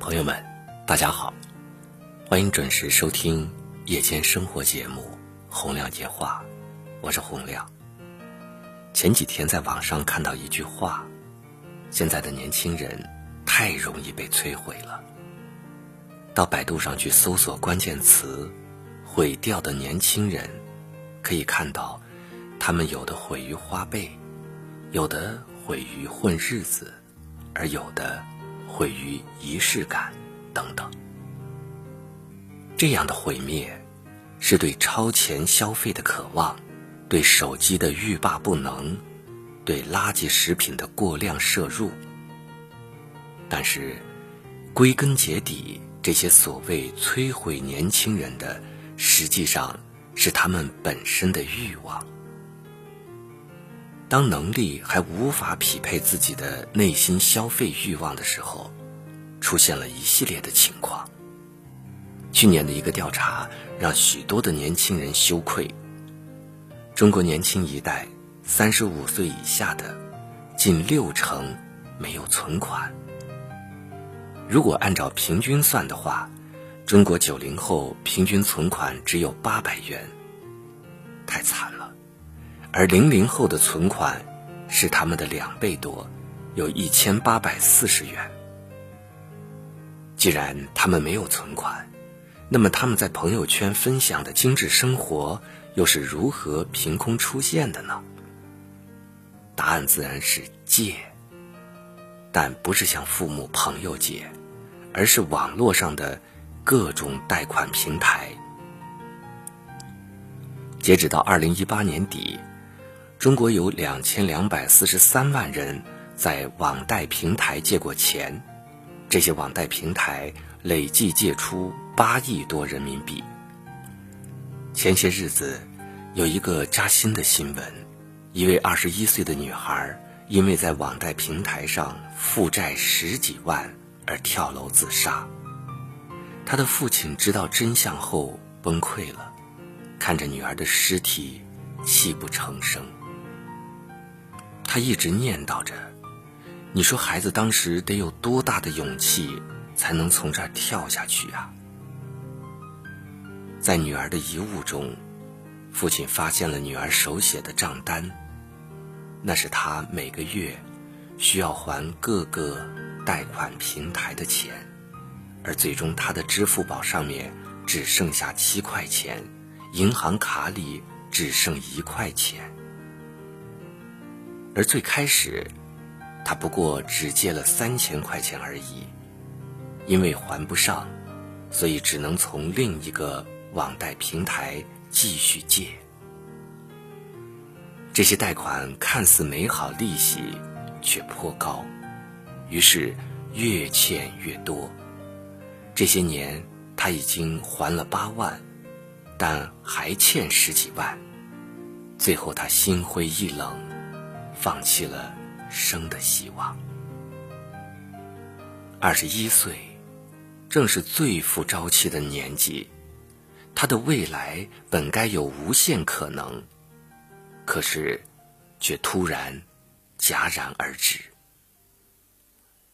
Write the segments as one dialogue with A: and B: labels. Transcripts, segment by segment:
A: 朋友们，大家好，欢迎准时收听夜间生活节目《洪亮夜话》，我是洪亮。前几天在网上看到一句话：现在的年轻人太容易被摧毁了。到百度上去搜索关键词“毁掉的年轻人”，可以看到，他们有的毁于花呗，有的毁于混日子，而有的。毁于仪式感，等等。这样的毁灭，是对超前消费的渴望，对手机的欲罢不能，对垃圾食品的过量摄入。但是，归根结底，这些所谓摧毁年轻人的，实际上是他们本身的欲望。当能力还无法匹配自己的内心消费欲望的时候，出现了一系列的情况。去年的一个调查让许多的年轻人羞愧。中国年轻一代，三十五岁以下的，近六成没有存款。如果按照平均算的话，中国九零后平均存款只有八百元，太惨了。而零零后的存款是他们的两倍多，有一千八百四十元。既然他们没有存款，那么他们在朋友圈分享的精致生活又是如何凭空出现的呢？答案自然是借，但不是向父母朋友借，而是网络上的各种贷款平台。截止到二零一八年底。中国有两千两百四十三万人在网贷平台借过钱，这些网贷平台累计借出八亿多人民币。前些日子，有一个扎心的新闻：一位二十一岁的女孩因为在网贷平台上负债十几万而跳楼自杀。她的父亲知道真相后崩溃了，看着女儿的尸体，泣不成声。他一直念叨着：“你说孩子当时得有多大的勇气，才能从这儿跳下去啊？”在女儿的遗物中，父亲发现了女儿手写的账单，那是他每个月需要还各个贷款平台的钱，而最终他的支付宝上面只剩下七块钱，银行卡里只剩一块钱。而最开始，他不过只借了三千块钱而已，因为还不上，所以只能从另一个网贷平台继续借。这些贷款看似美好，利息却颇高，于是越欠越多。这些年他已经还了八万，但还欠十几万，最后他心灰意冷。放弃了生的希望。二十一岁，正是最富朝气的年纪，他的未来本该有无限可能，可是，却突然戛然而止。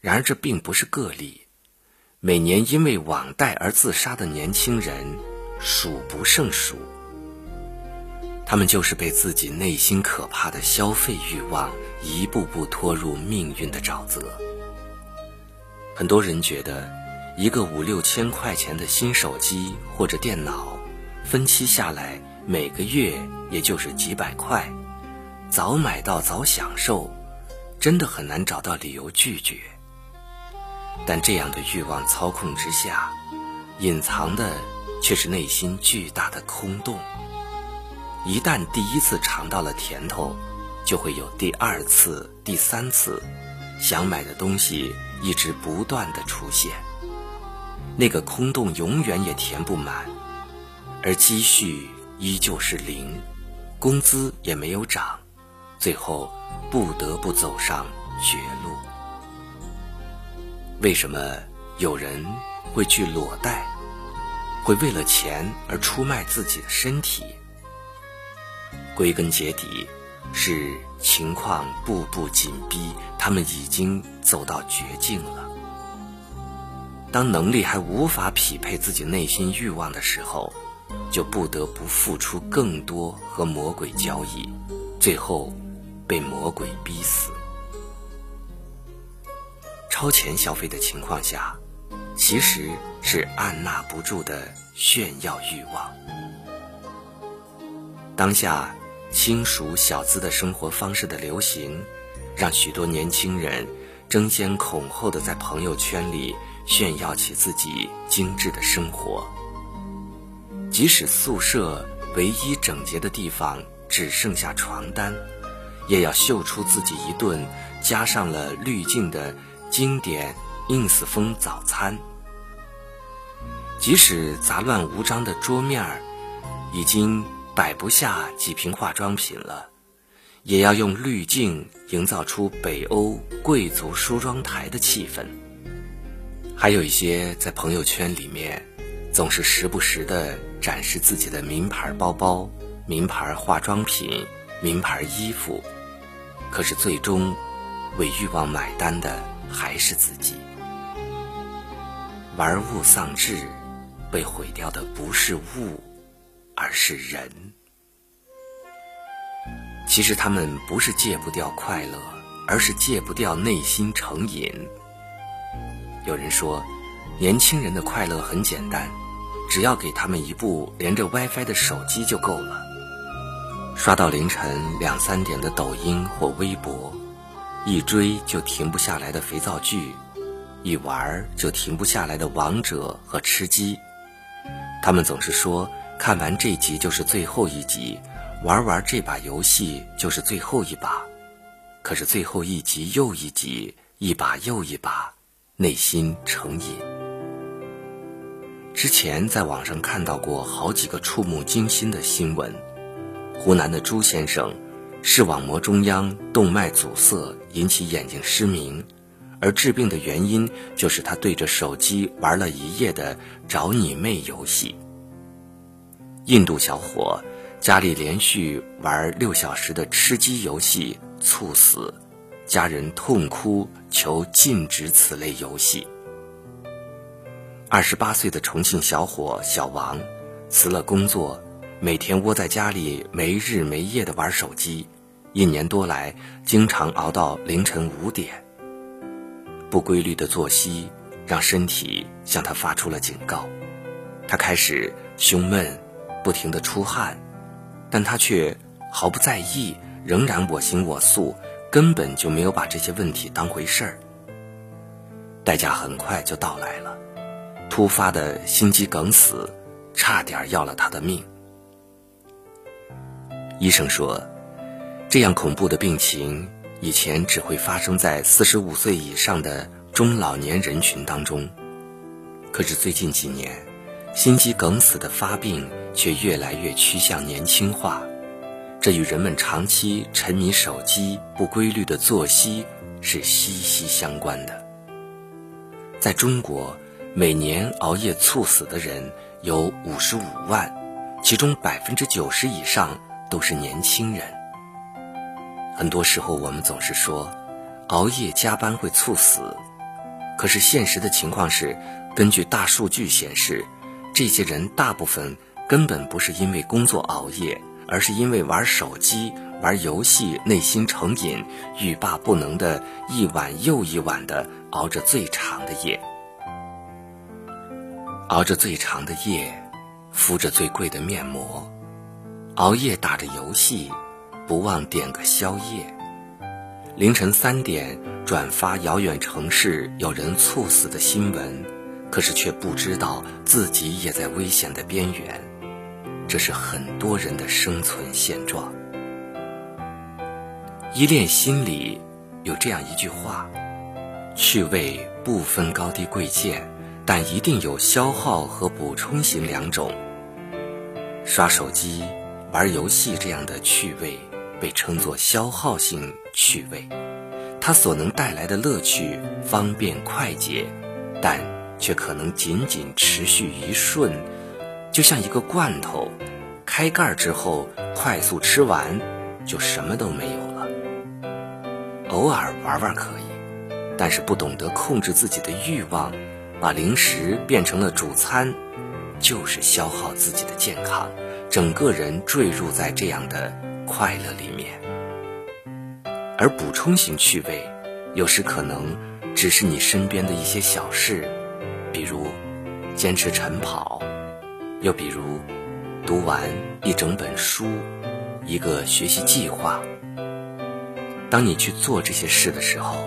A: 然而，这并不是个例，每年因为网贷而自杀的年轻人数不胜数。他们就是被自己内心可怕的消费欲望一步步拖入命运的沼泽。很多人觉得，一个五六千块钱的新手机或者电脑，分期下来每个月也就是几百块，早买到早享受，真的很难找到理由拒绝。但这样的欲望操控之下，隐藏的却是内心巨大的空洞。一旦第一次尝到了甜头，就会有第二次、第三次，想买的东西一直不断的出现，那个空洞永远也填不满，而积蓄依旧是零，工资也没有涨，最后不得不走上绝路。为什么有人会去裸贷，会为了钱而出卖自己的身体？归根结底，是情况步步紧逼，他们已经走到绝境了。当能力还无法匹配自己内心欲望的时候，就不得不付出更多和魔鬼交易，最后被魔鬼逼死。超前消费的情况下，其实是按捺不住的炫耀欲望。当下轻熟小资的生活方式的流行，让许多年轻人争先恐后的在朋友圈里炫耀起自己精致的生活。即使宿舍唯一整洁的地方只剩下床单，也要秀出自己一顿加上了滤镜的。经典 ins 风早餐，即使杂乱无章的桌面已经摆不下几瓶化妆品了，也要用滤镜营造出北欧贵族梳妆台的气氛。还有一些在朋友圈里面，总是时不时的展示自己的名牌包包、名牌化妆品、名牌衣服，可是最终为欲望买单的。还是自己玩物丧志，被毁掉的不是物，而是人。其实他们不是戒不掉快乐，而是戒不掉内心成瘾。有人说，年轻人的快乐很简单，只要给他们一部连着 WiFi 的手机就够了。刷到凌晨两三点的抖音或微博。一追就停不下来的肥皂剧，一玩就停不下来的王者和吃鸡，他们总是说看完这集就是最后一集，玩玩这把游戏就是最后一把，可是最后一集又一集，一把又一把，内心成瘾。之前在网上看到过好几个触目惊心的新闻，湖南的朱先生。视网膜中央动脉阻塞引起眼睛失明，而治病的原因就是他对着手机玩了一夜的“找你妹”游戏。印度小伙家里连续玩六小时的吃鸡游戏猝死，家人痛哭求禁止此类游戏。二十八岁的重庆小伙小王辞了工作，每天窝在家里没日没夜的玩手机。一年多来，经常熬到凌晨五点。不规律的作息让身体向他发出了警告，他开始胸闷，不停的出汗，但他却毫不在意，仍然我行我素，根本就没有把这些问题当回事儿。代价很快就到来了，突发的心肌梗死，差点要了他的命。医生说。这样恐怖的病情，以前只会发生在四十五岁以上的中老年人群当中，可是最近几年，心肌梗死的发病却越来越趋向年轻化，这与人们长期沉迷手机、不规律的作息是息息相关的。在中国，每年熬夜猝死的人有五十五万，其中百分之九十以上都是年轻人。很多时候，我们总是说，熬夜加班会猝死，可是现实的情况是，根据大数据显示，这些人大部分根本不是因为工作熬夜，而是因为玩手机、玩游戏，内心成瘾，欲罢不能的一晚又一晚的熬着最长的夜，熬着最长的夜，敷着最贵的面膜，熬夜打着游戏。不忘点个宵夜，凌晨三点转发遥远城市有人猝死的新闻，可是却不知道自己也在危险的边缘。这是很多人的生存现状。依恋心理有这样一句话：趣味不分高低贵贱，但一定有消耗和补充型两种。刷手机、玩游戏这样的趣味。被称作消耗性趣味，它所能带来的乐趣方便快捷，但却可能仅仅持续一瞬，就像一个罐头，开盖之后快速吃完，就什么都没有了。偶尔玩玩可以，但是不懂得控制自己的欲望，把零食变成了主餐，就是消耗自己的健康，整个人坠入在这样的快乐里面。而补充型趣味，有时可能只是你身边的一些小事，比如坚持晨跑，又比如读完一整本书，一个学习计划。当你去做这些事的时候，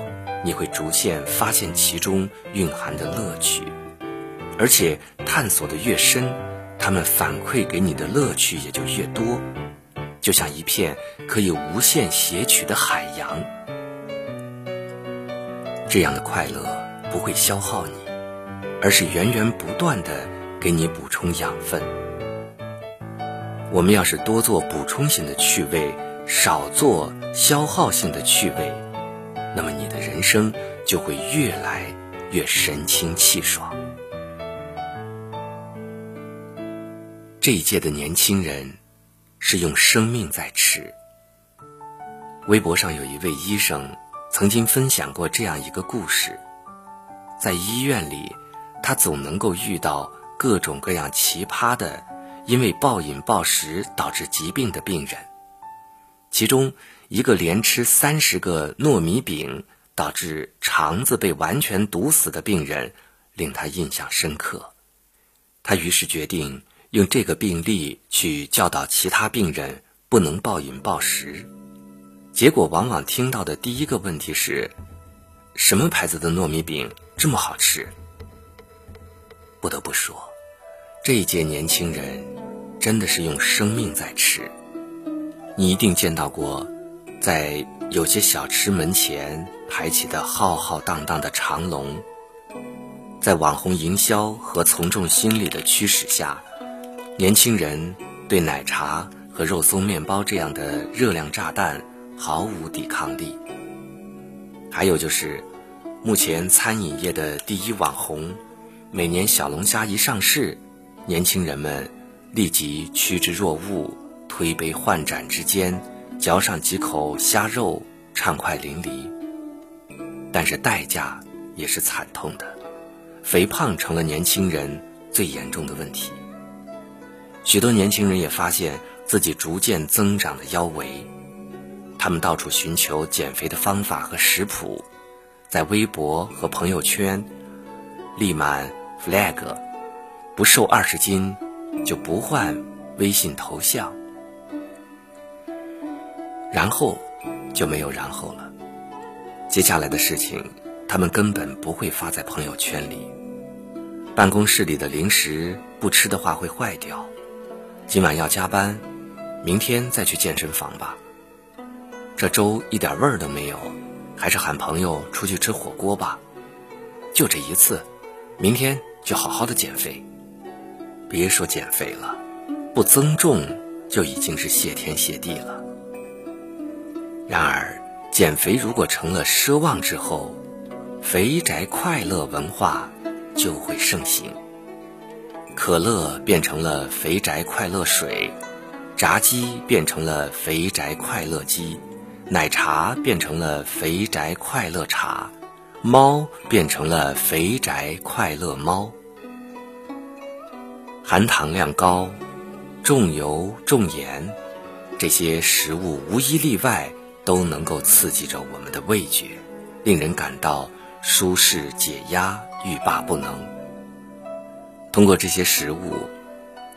A: 你会逐渐发现其中蕴含的乐趣，而且探索的越深，他们反馈给你的乐趣也就越多，就像一片可以无限撷取的海洋。这样的快乐不会消耗你，而是源源不断的给你补充养分。我们要是多做补充型的趣味。少做消耗性的趣味，那么你的人生就会越来越神清气爽。这一届的年轻人是用生命在吃。微博上有一位医生曾经分享过这样一个故事：在医院里，他总能够遇到各种各样奇葩的，因为暴饮暴食导致疾病的病人。其中一个连吃三十个糯米饼导致肠子被完全堵死的病人，令他印象深刻。他于是决定用这个病例去教导其他病人不能暴饮暴食。结果往往听到的第一个问题是：什么牌子的糯米饼这么好吃？不得不说，这一届年轻人真的是用生命在吃。你一定见到过，在有些小吃门前排起的浩浩荡荡的长龙。在网红营销和从众心理的驱使下，年轻人对奶茶和肉松面包这样的热量炸弹毫无抵抗力。还有就是，目前餐饮业的第一网红，每年小龙虾一上市，年轻人们立即趋之若鹜。推杯换盏之间，嚼上几口虾肉，畅快淋漓。但是代价也是惨痛的，肥胖成了年轻人最严重的问题。许多年轻人也发现自己逐渐增长的腰围，他们到处寻求减肥的方法和食谱，在微博和朋友圈立满 flag，不瘦二十斤就不换微信头像。然后就没有然后了。接下来的事情，他们根本不会发在朋友圈里。办公室里的零食不吃的话会坏掉。今晚要加班，明天再去健身房吧。这粥一点味儿都没有，还是喊朋友出去吃火锅吧。就这一次，明天就好好的减肥。别说减肥了，不增重就已经是谢天谢地了。然而，减肥如果成了奢望之后，肥宅快乐文化就会盛行。可乐变成了肥宅快乐水，炸鸡变成了肥宅快乐鸡，奶茶变成了肥宅快乐茶，猫变成了肥宅快乐猫。含糖量高、重油重盐，这些食物无一例外。都能够刺激着我们的味觉，令人感到舒适解压、欲罢不能。通过这些食物，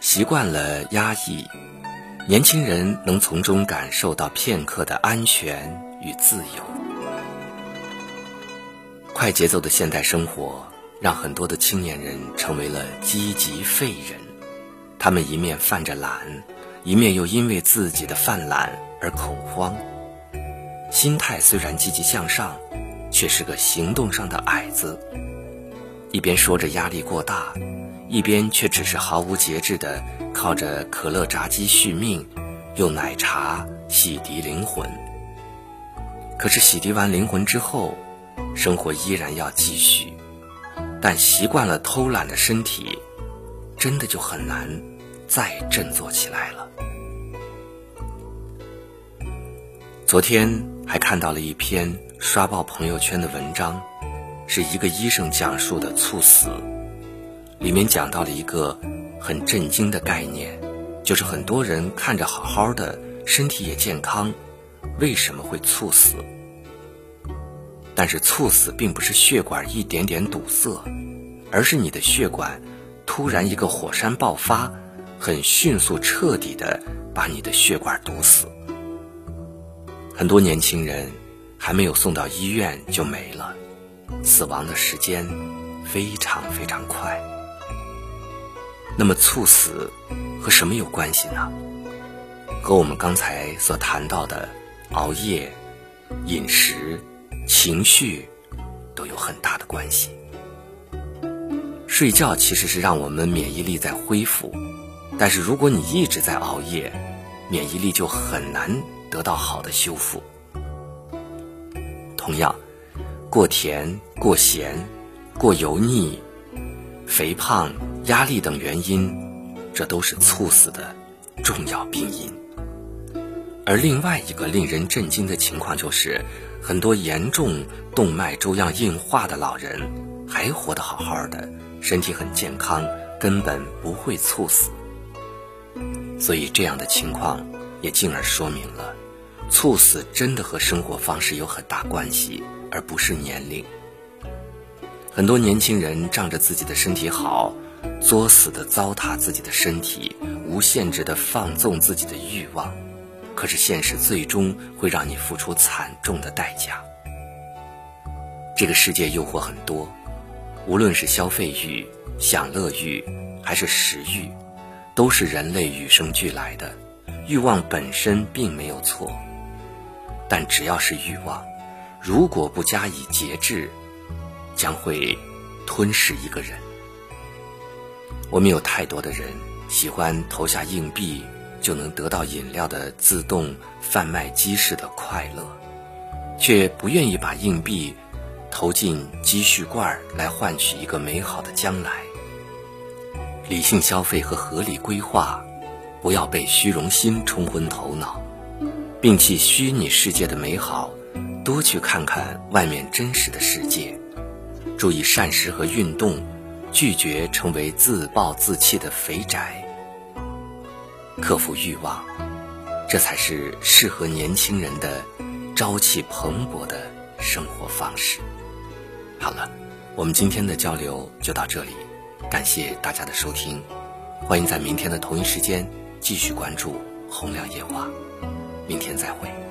A: 习惯了压抑，年轻人能从中感受到片刻的安全与自由。快节奏的现代生活让很多的青年人成为了积极废人，他们一面犯着懒，一面又因为自己的犯懒而恐慌。心态虽然积极向上，却是个行动上的矮子。一边说着压力过大，一边却只是毫无节制的靠着可乐、炸鸡续命，用奶茶洗涤灵魂。可是洗涤完灵魂之后，生活依然要继续。但习惯了偷懒的身体，真的就很难再振作起来了。昨天。还看到了一篇刷爆朋友圈的文章，是一个医生讲述的猝死，里面讲到了一个很震惊的概念，就是很多人看着好好的，身体也健康，为什么会猝死？但是猝死并不是血管一点点堵塞，而是你的血管突然一个火山爆发，很迅速彻底的把你的血管堵死。很多年轻人还没有送到医院就没了。死亡的时间非常非常快。那么猝死和什么有关系呢？和我们刚才所谈到的熬夜、饮食、情绪都有很大的关系。睡觉其实是让我们免疫力在恢复，但是如果你一直在熬夜，免疫力就很难得到好的修复。同样。过甜、过咸、过油腻、肥胖、压力等原因，这都是猝死的重要病因。而另外一个令人震惊的情况就是，很多严重动脉粥样硬化的老人还活得好好的，身体很健康，根本不会猝死。所以这样的情况也进而说明了，猝死真的和生活方式有很大关系。而不是年龄。很多年轻人仗着自己的身体好，作死的糟蹋自己的身体，无限制的放纵自己的欲望，可是现实最终会让你付出惨重的代价。这个世界诱惑很多，无论是消费欲、享乐欲，还是食欲，都是人类与生俱来的。欲望本身并没有错，但只要是欲望。如果不加以节制，将会吞噬一个人。我们有太多的人喜欢投下硬币就能得到饮料的自动贩卖机式的快乐，却不愿意把硬币投进积蓄罐来换取一个美好的将来。理性消费和合理规划，不要被虚荣心冲昏头脑，摒弃虚拟世界的美好。多去看看外面真实的世界，注意膳食和运动，拒绝成为自暴自弃的肥宅，克服欲望，这才是适合年轻人的朝气蓬勃的生活方式。好了，我们今天的交流就到这里，感谢大家的收听，欢迎在明天的同一时间继续关注《洪亮夜话》，明天再会。